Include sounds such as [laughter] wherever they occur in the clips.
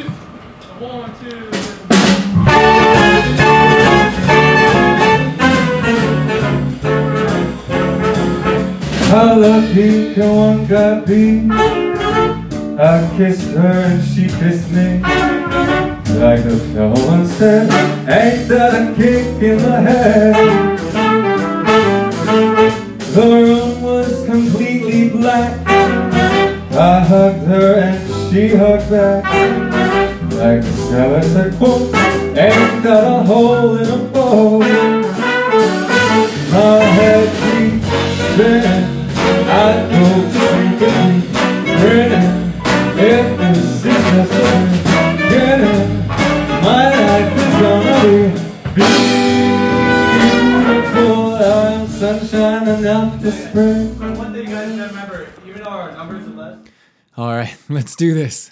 one, two. Color pink and one got pink. I kissed her and she kissed me. Like the fellow once said, ain't that a kick in the head? The room was completely black. I hugged her and she hugged back. Like the sailor said, quote, ain't that a hole in a boat? My head keeps spinning. I go to sleep and keep grinning. If this is necessary, getting my life is gonna be beautiful. And sunshine enough to spring. One thing you guys gotta remember, even though our numbers are less. All right, [laughs] let's do this.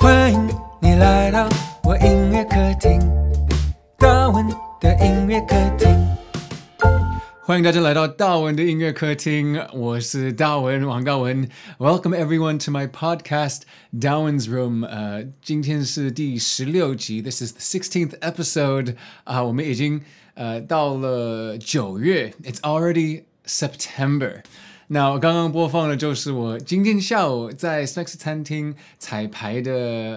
欢迎你来到我音乐客厅，大文的音乐客厅。欢迎大家来到大文的音乐客厅，我是大文王大文。Welcome everyone to my podcast Darwin's Room。呃，今天是第十六集，This is the sixteenth episode。啊，我们已经呃到了九月，It's already September。 那我刚刚播放的就是我今天下午在 Smexy 餐厅彩排的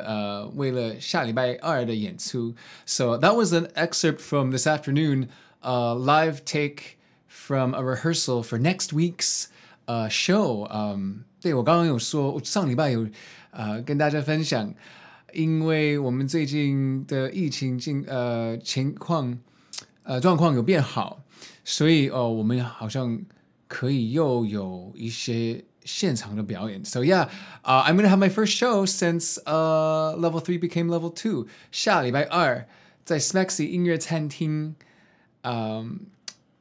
呃，为了下礼拜二的演出。So that was an excerpt from this afternoon, uh, live take. from a rehearsal for next week's uh, show. Um, 对，我刚刚有说，我上礼拜有呃跟大家分享，因为我们最近的疫情境呃情况呃状况有变好，所以哦、呃、我们好像 可以又有一些现场的表演。So yeah，I'm gonna have my first show since uh level three became level two. 下礼拜二在 Smexy 音乐餐厅，嗯。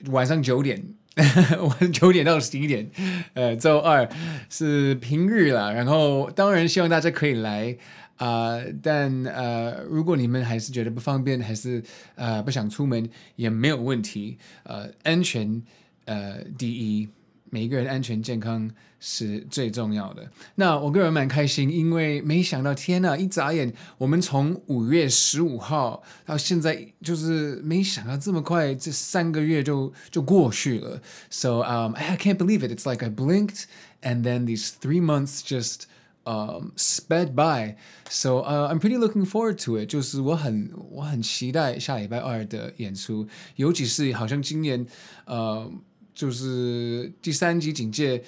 晚上九点，[laughs] 晚九点到十一点，呃，周二是平日啦。然后当然希望大家可以来啊、呃，但呃，如果你们还是觉得不方便，还是呃不想出门，也没有问题。呃，安全呃第一，每一个人安全健康是最重要的。那我个人蛮开心，因为没想到天呐，一眨眼，我们从五月十五号到现在，就是没想到这么快，这三个月就就过去了。So um, I can't believe it. It's like I blinked, and then these three months just um sped by. So uh, I'm pretty looking forward to it. 就是我很我很期待下礼拜二的演出，尤其是好像今年呃，就是第三级警戒。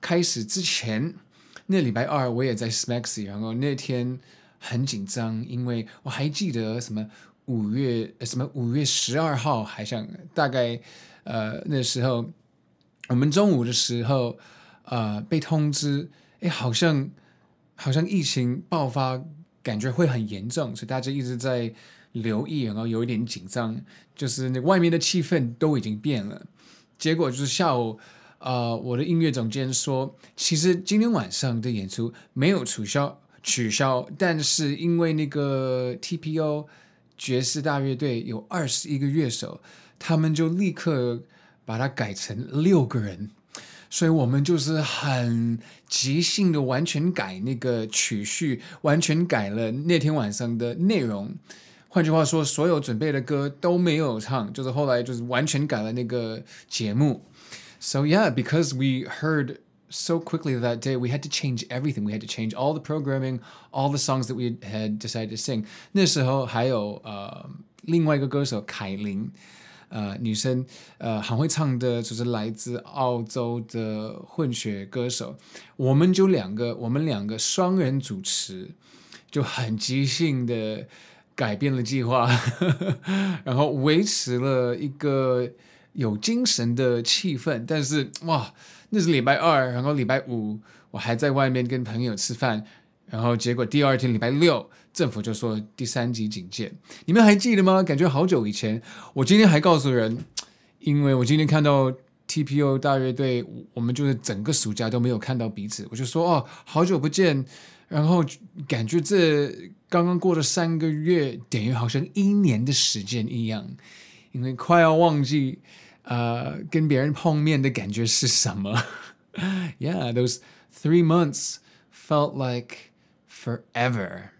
开始之前，那礼拜二我也在 Smexy，然后那天很紧张，因为我还记得什么五月什么五月十二号，好像大概呃那时候我们中午的时候呃被通知，哎，好像好像疫情爆发，感觉会很严重，所以大家一直在留意，然后有一点紧张，就是那外面的气氛都已经变了，结果就是下午。呃，我的音乐总监说，其实今天晚上的演出没有取消，取消，但是因为那个 TPO 爵士大乐队有二十一个乐手，他们就立刻把它改成六个人，所以我们就是很即兴的完全改那个曲序，完全改了那天晚上的内容。换句话说，所有准备的歌都没有唱，就是后来就是完全改了那个节目。So yeah, because we heard so quickly that day, we had to change everything. We had to change all the programming, all the songs that we had decided to sing. 那时候还有呃另外一个歌手凯琳，呃女生，呃很会唱的，就是来自澳洲的混血歌手。我们就两个，我们两个双人主持，就很即兴的 改变了计划，[laughs] 然后维持了一个。有精神的气氛，但是哇，那是礼拜二，然后礼拜五我还在外面跟朋友吃饭，然后结果第二天礼拜六，政府就说第三级警戒，你们还记得吗？感觉好久以前。我今天还告诉人，因为我今天看到 TPO 大乐队，我们就是整个暑假都没有看到彼此，我就说哦，好久不见，然后感觉这刚刚过了三个月，等于好像一年的时间一样，因为快要忘记。呃，跟别人碰面的感觉是什么？[laughs] Yeah, those three months felt like forever.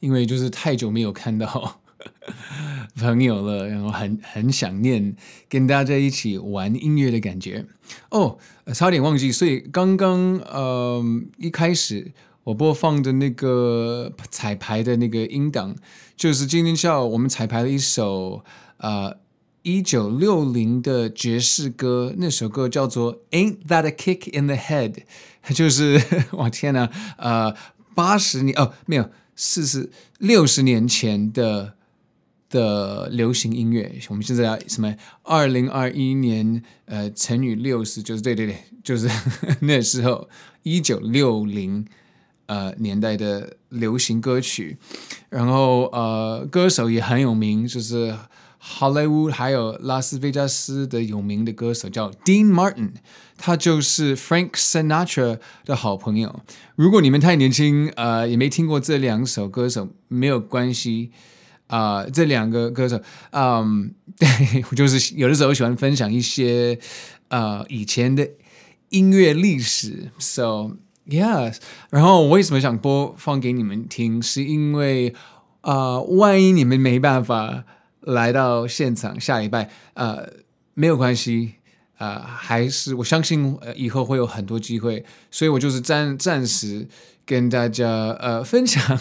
因为就是太久没有看到 [laughs] 朋友了，然后很很想念跟大家一起玩音乐的感觉。哦，差点忘记，所以刚刚呃一开始我播放的那个彩排的那个音档，就是今天下午我们彩排了一首呃。一九六零的爵士歌，那首歌叫做《Ain't That a Kick in the Head》，就是 [laughs] 我天哪，呃，八十年哦，没有，四十六十年前的的流行音乐。我们现在要什么？二零二一年，呃，乘以六十，就是对对对，就是 [laughs] 那时候一九六零呃年代的流行歌曲。然后呃，歌手也很有名，就是。好莱坞还有拉斯维加斯的有名的歌手叫 Dean Martin，他就是 Frank Sinatra 的好朋友。如果你们太年轻，呃，也没听过这两首歌手，没有关系啊、这两个歌手，嗯，对，[laughs] 我就是有的时候喜欢分享一些呃以前的音乐历史。So yes，然后我为什么想播放给你们听，是因为啊、呃，万一你们没办法。来到现场，下礼拜，呃，没有关系，呃，还是我相信，呃，以后会有很多机会，所以我就是暂暂时跟大家呃 [laughs] 分享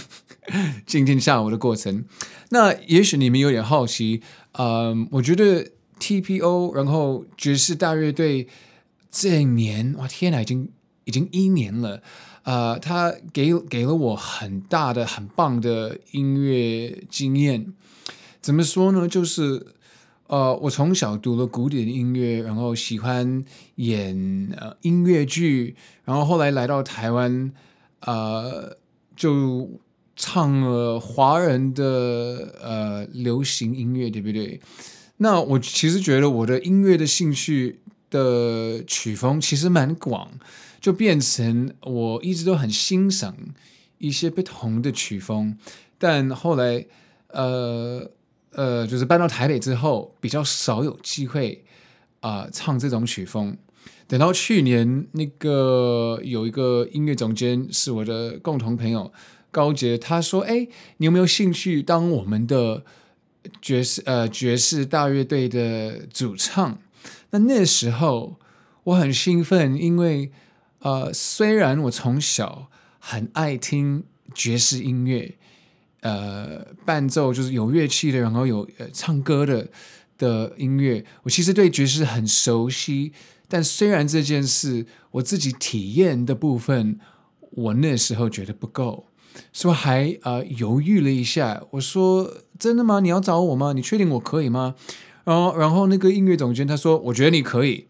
今天下午的过程。那也许你们有点好奇，嗯、呃，我觉得 TPO，然后爵士大乐队这一年，哇，天哪，已经已经一年了，呃，他给给了我很大的、很棒的音乐经验。怎么说呢？就是，呃，我从小读了古典音乐，然后喜欢演音乐剧，然后后来来到台湾，呃，就唱了华人的呃流行音乐，对不对？那我其实觉得我的音乐的兴趣的曲风其实蛮广，就变成我一直都很欣赏一些不同的曲风，但后来，呃。呃，就是搬到台北之后，比较少有机会啊、唱这种曲风。等到去年，那个有一个音乐总监是我的共同朋友高杰，他说：“哎，你有没有兴趣当我们的爵士呃爵士大乐队的主唱？”那那时候我很兴奋，因为呃，虽然我从小很爱听爵士音乐。呃，伴奏就是有乐器的，然后有唱歌的的音乐。我其实对爵士很熟悉，但虽然这件事我自己体验的部分，我那时候觉得不够，所以还呃犹豫了一下。我说：“真的吗？你要找我吗？你确定我可以吗？”然后，然后那个音乐总监他说：“我觉得你可以。”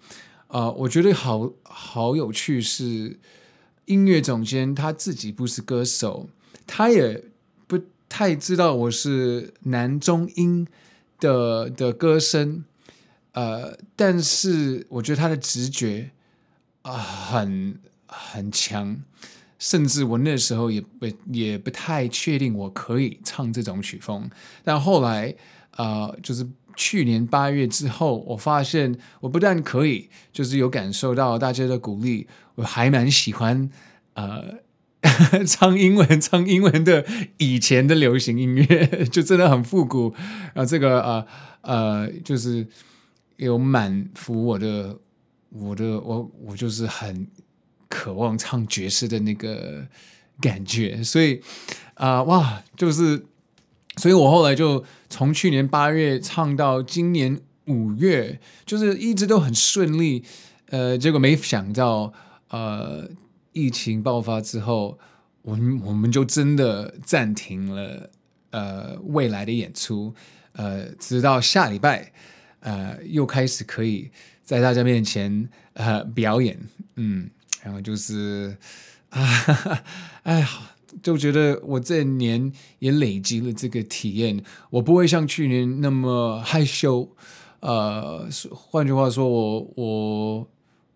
呃，我觉得好好有趣是音乐总监他自己不是歌手，他也不。太知道我是男中音的的歌声，呃，但是我觉得他的直觉啊、很很强，甚至我那时候也不也不太确定我可以唱这种曲风，但后来啊、就是去年八月之后，我发现我不但可以，就是有感受到大家的鼓励，我还蛮喜欢呃。[laughs] 唱英文，唱英文的以前的流行音乐 [laughs] 就真的很复古，然后这个呃呃，就是有满足我的我的我我就是很渴望唱爵士的那个感觉，所以啊、哇，就是，所以我后来就从去年八月唱到今年五月，就是一直都很顺利，呃，结果没想到呃。疫情爆发之后，我们我们就真的暂停了呃未来的演出，呃，直到下礼拜，呃，又开始可以在大家面前呃表演，嗯，然后就是啊，[laughs] 哎呀，就觉得我这年也累积了这个体验，我不会像去年那么害羞，呃，换句话说，我我。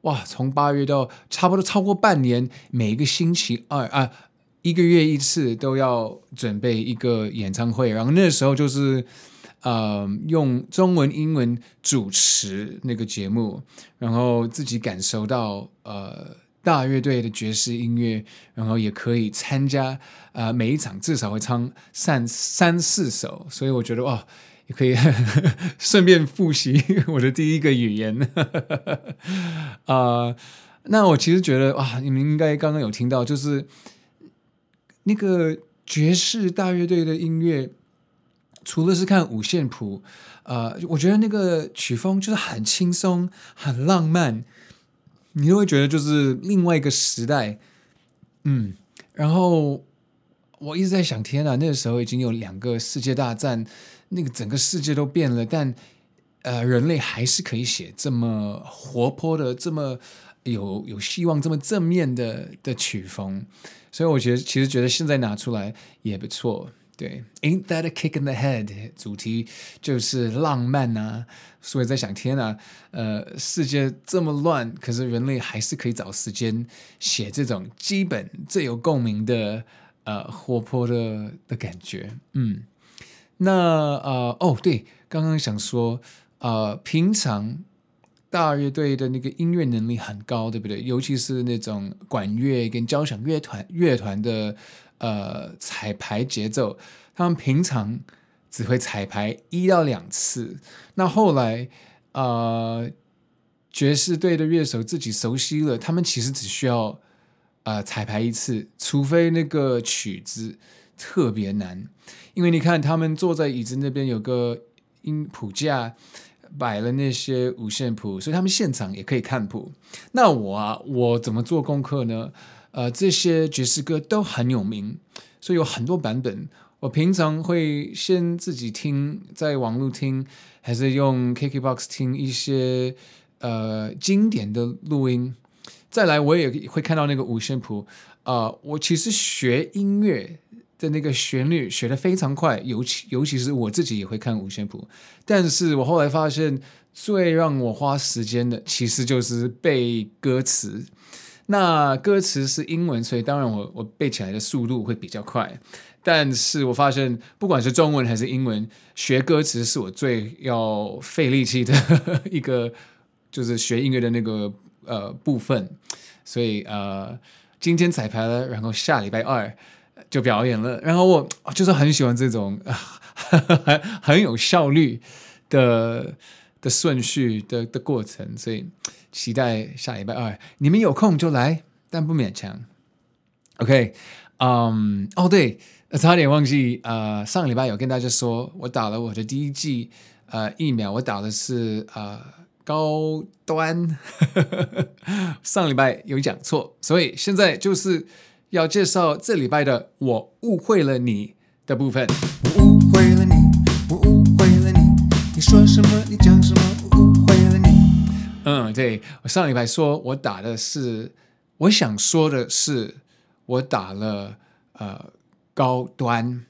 哇，从八月到差不多超过半年，每一个星期二啊，一个月一次都要准备一个演唱会。然后那时候就是，呃，用中文、英文主持那个节目，然后自己感受到呃大乐队的爵士音乐，然后也可以参加呃每一场至少会唱三三四首，所以我觉得哇，也可以 [laughs] 顺便复习我的第一个语言。啊、[laughs] 那我其实觉得哇，你们应该刚刚有听到，就是那个爵士大乐队的音乐，除了是看五线谱，呃，我觉得那个曲风就是很轻松、很浪漫。你就会觉得就是另外一个时代，嗯，然后我一直在想，天啊，那个时候已经有两个世界大战，那个整个世界都变了，但呃，人类还是可以写这么活泼的、这么有有希望、这么正面的的曲风，所以我觉得其实觉得现在拿出来也不错。对，Ain't that a kick in the head？主题就是浪漫啊，所以在想，天呐，呃，世界这么乱，可是人类还是可以找时间写这种基本最有共鸣的呃活泼的的感觉。嗯，那呃哦对，刚刚想说，呃，平常大乐队的那个音乐能力很高，对不对？尤其是那种管乐跟交响乐团乐团的。呃，彩排节奏，他们平常只会彩排一到两次。那后来，呃，爵士队的乐手自己熟悉了，他们其实只需要呃彩排一次，除非那个曲子特别难。因为你看，他们坐在椅子那边有个音谱架，摆了那些五线谱，所以他们现场也可以看谱。那我啊，我怎么做功课呢？呃，这些爵士歌都很有名，所以有很多版本。我平常会先自己听，在网络听，还是用 KKBOX 听一些呃经典的录音。再来，我也会看到那个五线谱。啊、呃，我其实学音乐的那个旋律学得非常快，尤其尤其是我自己也会看五线谱。但是我后来发现，最让我花时间的，其实就是背歌词。那歌词是英文，所以当然我我背起来的速度会比较快。但是我发现，不管是中文还是英文，学歌词是我最要费力气的一个，就是学音乐的那个呃部分。所以呃，今天彩排了，然后下礼拜二就表演了。然后我 [laughs] 就是很喜欢这种 [laughs] 很很有效率的的顺序的的过程，所以。期待下礼拜二，你们有空就来，但不勉强。OK，嗯，哦对，差点忘记，呃，上礼拜有跟大家说，我打了我的第一剂呃疫苗，我打的是呃高端。[laughs] 上礼拜有讲错，所以现在就是要介绍这礼拜的我误会了你的部分。说什么？你讲什么？误会了你。嗯，对，我上礼拜说我打的是，我想说的是，我打了呃高端，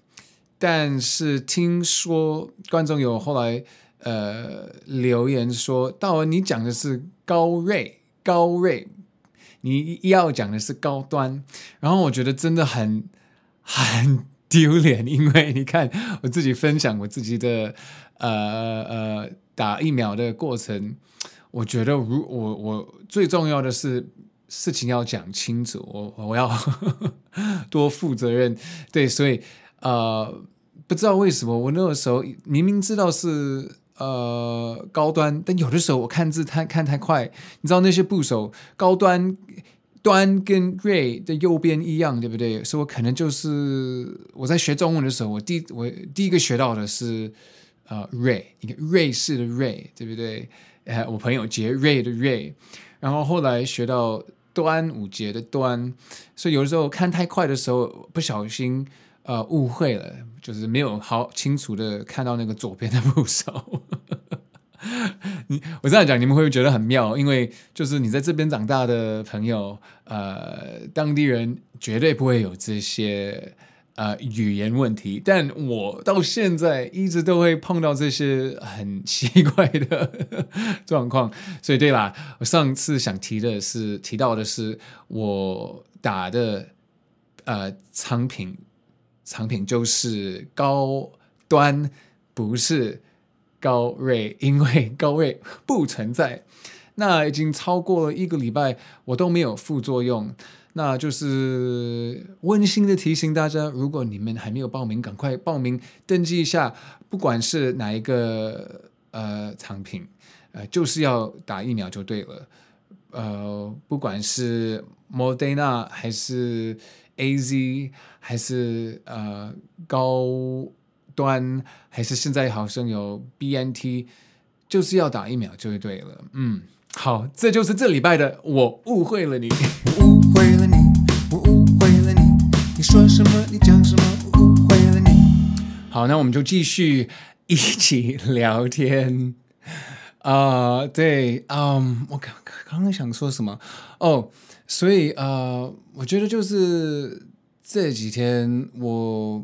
但是听说观众有后来呃留言说，大文你讲的是高瑞高瑞，你要讲的是高端，然后我觉得真的很很丢脸，因为你看我自己分享我自己的呃呃打疫苗的过程。我觉得，如我我最重要的是事情要讲清楚，我我要 [laughs] 多负责任，对，所以呃，不知道为什么我那个时候明明知道是呃高端，但有的时候我看字太看太快，你知道那些部首高端端跟瑞的右边一样，对不对？所以我可能就是我在学中文的时候，我第我第一个学到的是呃瑞，一个瑞士的瑞，对不对？呃，我朋友杰瑞的瑞，然后后来学到端午节的端，所以有的时候看太快的时候，不小心呃误会了，就是没有好清楚的看到那个左边的部首。[laughs] 你我这样讲，你们会不会觉得很妙？因为就是你在这边长大的朋友，呃，当地人绝对不会有这些。呃，语言问题，但我到现在一直都会碰到这些很 [laughs] 奇怪的 [laughs] 状况，所以对啦，我上次想提的是提到的是我打的呃藏品，藏品就是高端，不是高瑞，因为高瑞不存在。那已经超过了一个礼拜，我都没有副作用。那就是温馨的提醒大家，如果你们还没有报名，赶快报名登记一下。不管是哪一个呃产品，呃，就是要打疫苗就对了。呃，不管是 Moderna 还是 AZ，还是呃高端，还是现在好像有 BNT，就是要打疫苗就对了。嗯。好，这就是这礼拜的我误会了你，我误会了你，我误会了你，你说什么？你讲什么？我误会了你。好，那我们就继续一起聊天。啊、呃，对，嗯，我刚刚刚想说什么？哦，所以呃，我觉得就是这几天我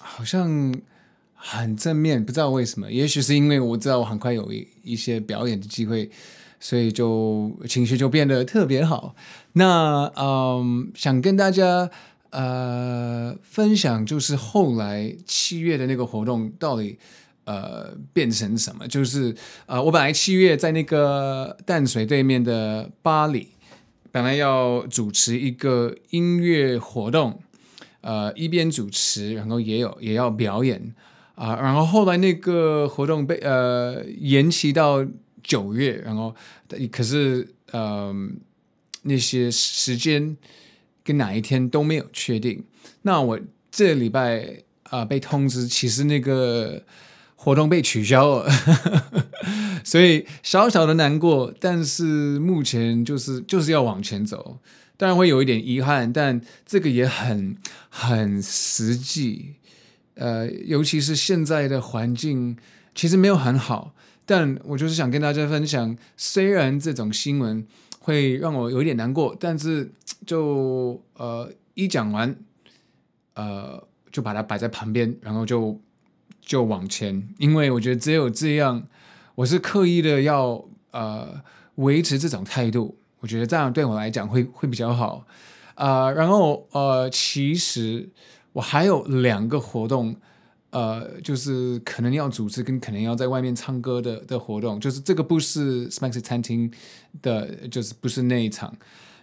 好像很正面，不知道为什么，也许是因为我知道我很快有一一些表演的机会。所以就情绪就变得特别好。那嗯，想跟大家呃分享，就是后来七月的那个活动到底呃变成什么？就是呃，我本来七月在那个淡水对面的巴黎，本来要主持一个音乐活动，呃，一边主持，然后也有也要表演啊、然后后来那个活动被呃延期到。九月，然后可是呃那些时间跟哪一天都没有确定。那我这礼拜啊、被通知，其实那个活动被取消了，[laughs] 所以小小的难过。但是目前就是就是要往前走，当然会有一点遗憾，但这个也很很实际。呃，尤其是现在的环境其实没有很好。但我就是想跟大家分享，虽然这种新闻会让我有一点难过，但是就呃一讲完，呃就把它摆在旁边，然后就就往前，因为我觉得只有这样，我是刻意的要呃维持这种态度，我觉得这样对我来讲会会比较好啊、呃。然后呃，其实我还有两个活动。呃，就是可能要组织跟可能要在外面唱歌的的活动，就是这个不是 Smax 餐厅的，就是不是那一场，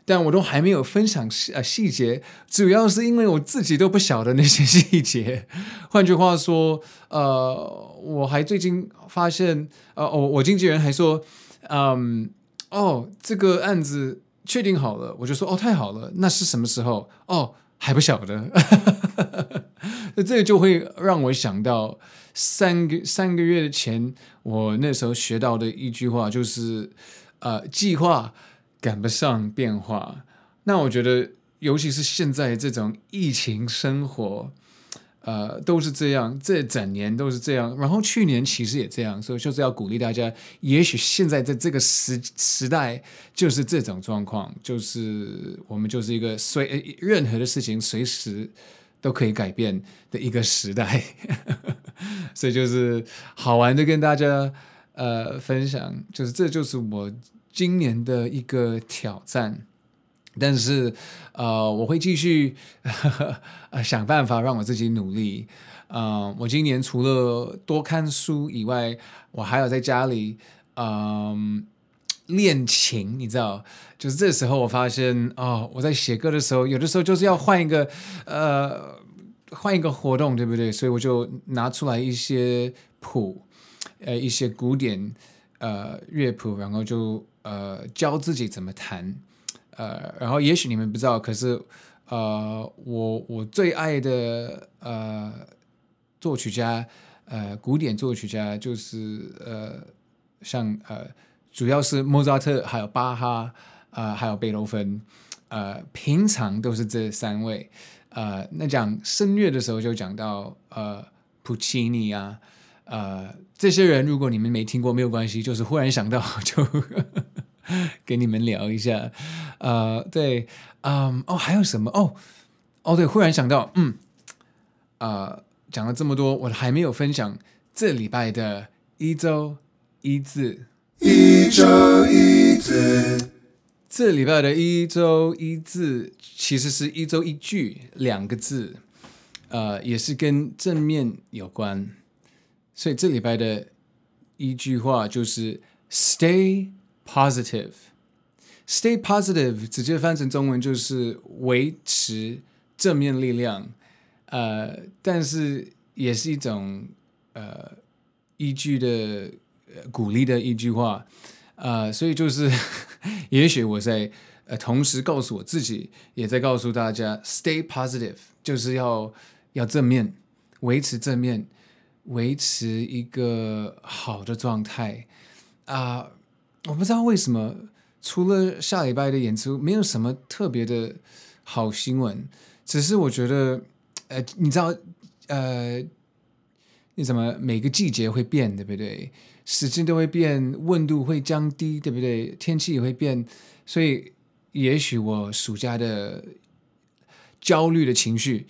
但我都还没有分享细呃细节，主要是因为我自己都不晓得那些细节。[laughs] 换句话说，呃，我还最近发现，呃，我我经纪人还说，嗯，哦，这个案子确定好了，我就说，哦，太好了，那是什么时候？哦。还不晓得，[laughs] 那这个就会让我想到三个三个月前，我那时候学到的一句话，就是呃，计划赶不上变化。那我觉得，尤其是现在这种疫情生活。呃，都是这样，这整年都是这样，然后去年其实也这样，所以就是要鼓励大家，也许现在在这个时时代就是这种状况，就是我们就是一个随任何的事情随时都可以改变的一个时代，[laughs] 所以就是好玩的跟大家呃分享，就是这就是我今年的一个挑战。但是，呃，我会继续呵呵、[laughs] 呃、想办法让我自己努力。呃，我今年除了多看书以外，我还有在家里嗯、练琴。你知道，就是这时候我发现哦，我在写歌的时候，有的时候就是要换一个呃换一个活动，对不对？所以我就拿出来一些谱，呃，一些古典呃乐谱，然后就呃教自己怎么弹。呃，然后也许你们不知道，可是，呃，我我最爱的呃作曲家，呃，古典作曲家就是呃，像呃，主要是莫扎特，还有巴哈，啊、呃，还有贝多芬，呃，平常都是这三位，呃，那讲声乐的时候就讲到呃，普契尼啊，呃，这些人如果你们没听过没有关系，就是忽然想到就。[laughs] 给你们聊一下，呃，对，嗯，哦，还有什么？哦，哦，对，忽然想到，嗯，呃，讲了这么多，我还没有分享这礼拜的一周一字，一周一字，这礼拜的一周一字其实是一周一句两个字，呃，也是跟正面有关，所以这礼拜的一句话就是 Stay。positive。Stay positive 直接翻成中文就是维持正面力量，呃，但是也是一种呃依据的鼓励的一句话，呃，所以就是 [laughs] 也许我在呃同时告诉我自己，也在告诉大家，Stay positive 就是要要正面，维持正面，维持一个好的状态啊，我不知道为什么。除了下礼拜的演出，没有什么特别的好新闻。只是我觉得，呃，你知道，呃，你怎么每个季节会变，对不对？时间都会变，温度会降低，对不对？天气也会变，所以也许我暑假的焦虑的情绪。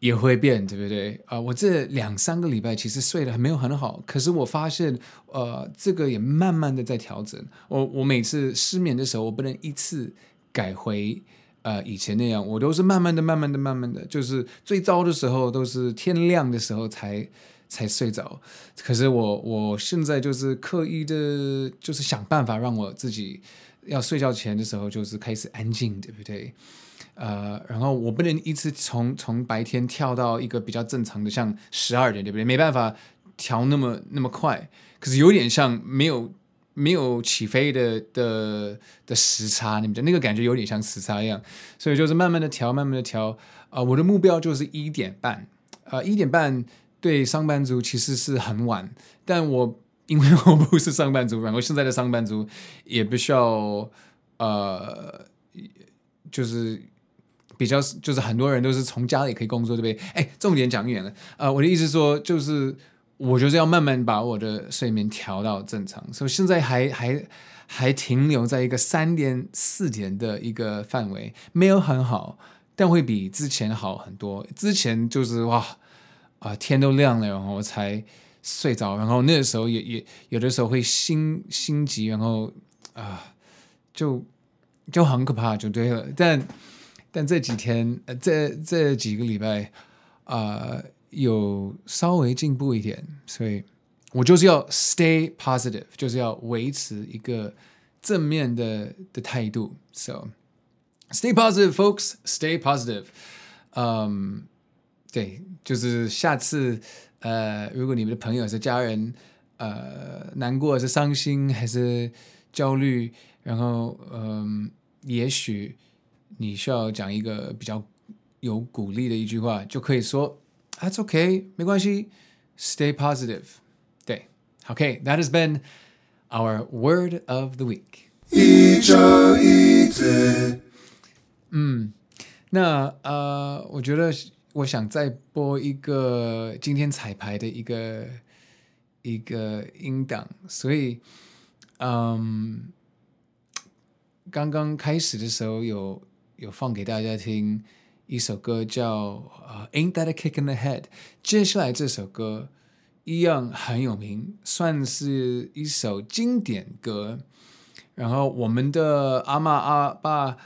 也会变，对不对？啊、我这两三个礼拜其实睡得还没有很好，可是我发现，呃，这个也慢慢的在调整。我我每次失眠的时候，我不能一次改回呃以前那样，我都是慢慢的、慢慢的、慢慢的，就是最糟的时候都是天亮的时候才才睡着。可是我我现在就是刻意的，就是想办法让我自己要睡觉前的时候就是开始安静，对不对？呃，然后我不能一次从从白天跳到一个比较正常的，像十二点，对不对？没办法调那么那么快，可是有点像没有没有起飞的的的时差，你们觉得那个感觉有点像时差一样，所以就是慢慢的调，慢慢的调。啊、呃，我的目标就是一点半，啊、呃，一点半对上班族其实是很晚，但我因为我不是上班族，然后现在的上班族也不需要，呃，就是。比较就是很多人都是从家里可以工作，对不对？哎，重点讲远了。呃，我的意思说，就是我就是要慢慢把我的睡眠调到正常，所以现在还还还停留在一个三点四点的一个范围，没有很好，但会比之前好很多。之前就是哇啊、天都亮了，然后我才睡着，然后那个时候也也有的时候会心心急，然后啊、就就很可怕，就对了，但。但这几天，呃，这这几个礼拜，啊、有稍微进步一点，所以我就是要 stay positive，就是要维持一个正面的的态度。So stay positive, folks, stay positive。嗯，对，就是下次，呃，如果你们的朋友是家人，呃，难过是伤心还是焦虑，然后，嗯，也许。你需要讲一个比较有鼓励的一句话，就可以说 "That's okay，没关系，Stay positive。"对，OK，That has been our word of the week。一周一次。嗯，那呃，我觉得我想再播一个今天彩排的一个一个音档，所以嗯，刚刚开始的时候有。有放给大家听一首歌叫《Ain't That a Kick in the Head》。接下来这首歌一样很有名，算是一首经典歌。然后我们的阿嬷阿爸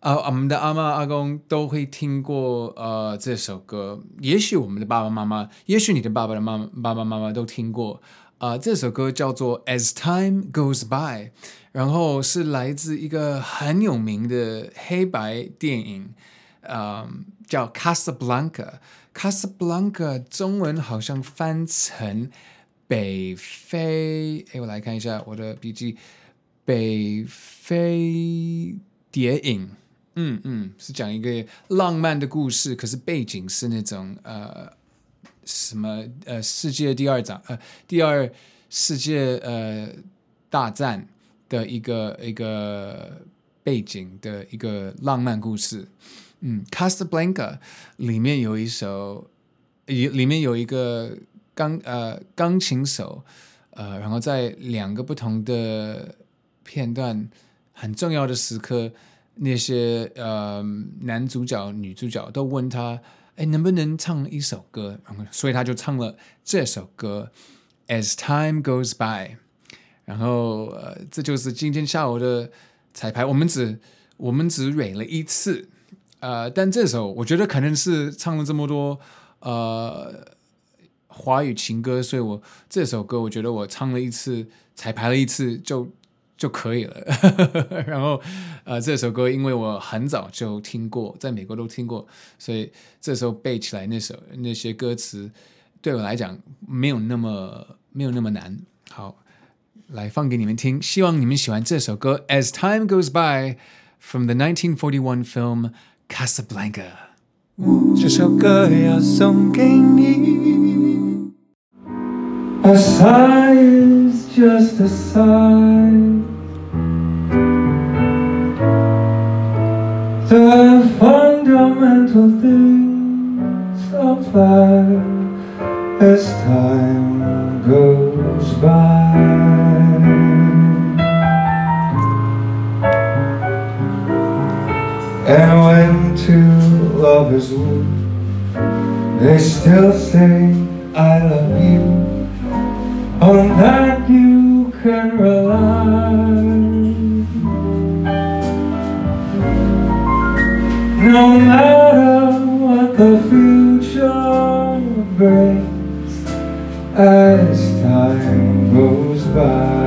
啊，我们的阿嬷阿公都会听过呃这首歌。也许我们的爸爸妈妈，也许你的爸爸的妈爸爸妈妈都听过。啊、这首歌叫做《As Time Goes By》，然后是来自一个很有名的黑白电影，呃，叫《Casablanca》。Casablanca 中文好像翻成北非，哎，我来看一下我的笔记，北非谍影。嗯嗯，是讲一个浪漫的故事，可是背景是那种呃。什么呃，世界第二战呃，第二世界呃大战的一个一个背景的一个浪漫故事，嗯，Casablanca 里面有一首，里里面有一个钢呃钢琴手，呃，然后在两个不同的片段很重要的时刻，那些呃男主角女主角都问他。哎，能不能唱一首歌？所以他就唱了这首歌《As Time Goes By》。然后，呃，这就是今天下午的彩排。我们只我们只蕊了一次，呃，但这首我觉得可能是唱了这么多呃华语情歌，所以我这首歌我觉得我唱了一次，彩排了一次就就可以了。[laughs] 然后，呃，这首歌因为我很早就听过，在美国都听过，所以这时候背起来那首那些歌词，对我来讲没有那么没有那么难。好，来放给你们听，希望你们喜欢这首歌。As time goes by, from the 1941 film Casablanca。这首歌要送给你。A sigh is just a sigh. Fundamental things apply as time goes by. And when two lovers woo, they still say, I love you. On that you can rely. No matter what the future brings as time goes by.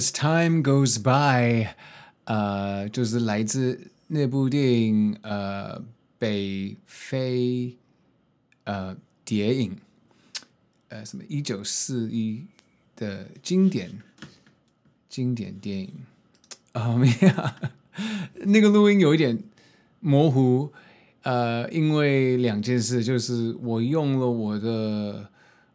As time goes by，呃，就是来自那部电影，呃，北非，呃，谍影，呃，什么一九四一的经典经典电影。啊，没有，那个录音有一点模糊，呃，因为两件事，就是我用了我的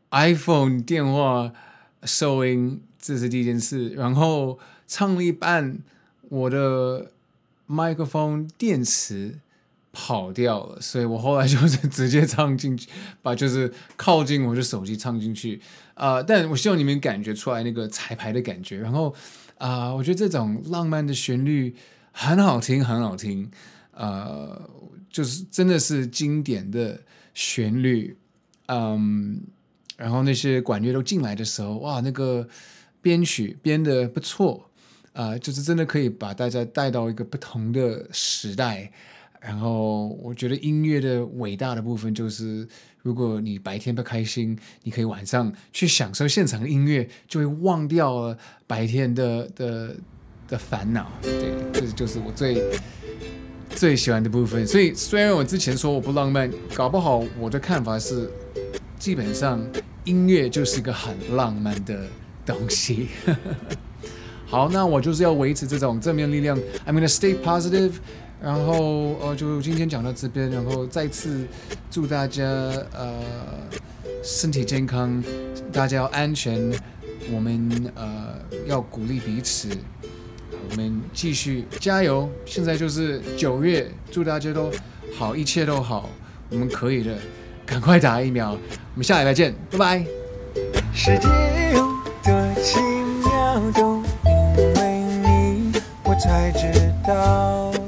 iPhone 电话收音。这是第一件事，然后唱了一半，我的麦克风电池跑掉了，所以我后来就是直接唱进去，把就是靠近我的手机唱进去。啊、但我希望你们感觉出来那个彩排的感觉。然后啊、我觉得这种浪漫的旋律很好听，很好听。呃，就是真的是经典的旋律。嗯，然后那些管乐都进来的时候，哇，那个。编曲编得不错，啊、就是真的可以把大家带到一个不同的时代。然后我觉得音乐的伟大的部分就是，如果你白天不开心，你可以晚上去享受现场音乐，就会忘掉了白天的的的烦恼。对，这就是我最最喜欢的部分。所以虽然我之前说我不浪漫，搞不好我的看法是，基本上音乐就是一个很浪漫的。东西。[laughs] 好，那我就是要维持这种正面力量。I'm gonna stay positive。然后呃，就今天讲到这边，然后再次祝大家呃身体健康，大家要安全，我们呃要鼓励彼此，我们继续加油。现在就是九月，祝大家都好，一切都好，我们可以的，赶快打疫苗。我们下礼拜见，拜拜。世界有多奇妙都因为你我才知道。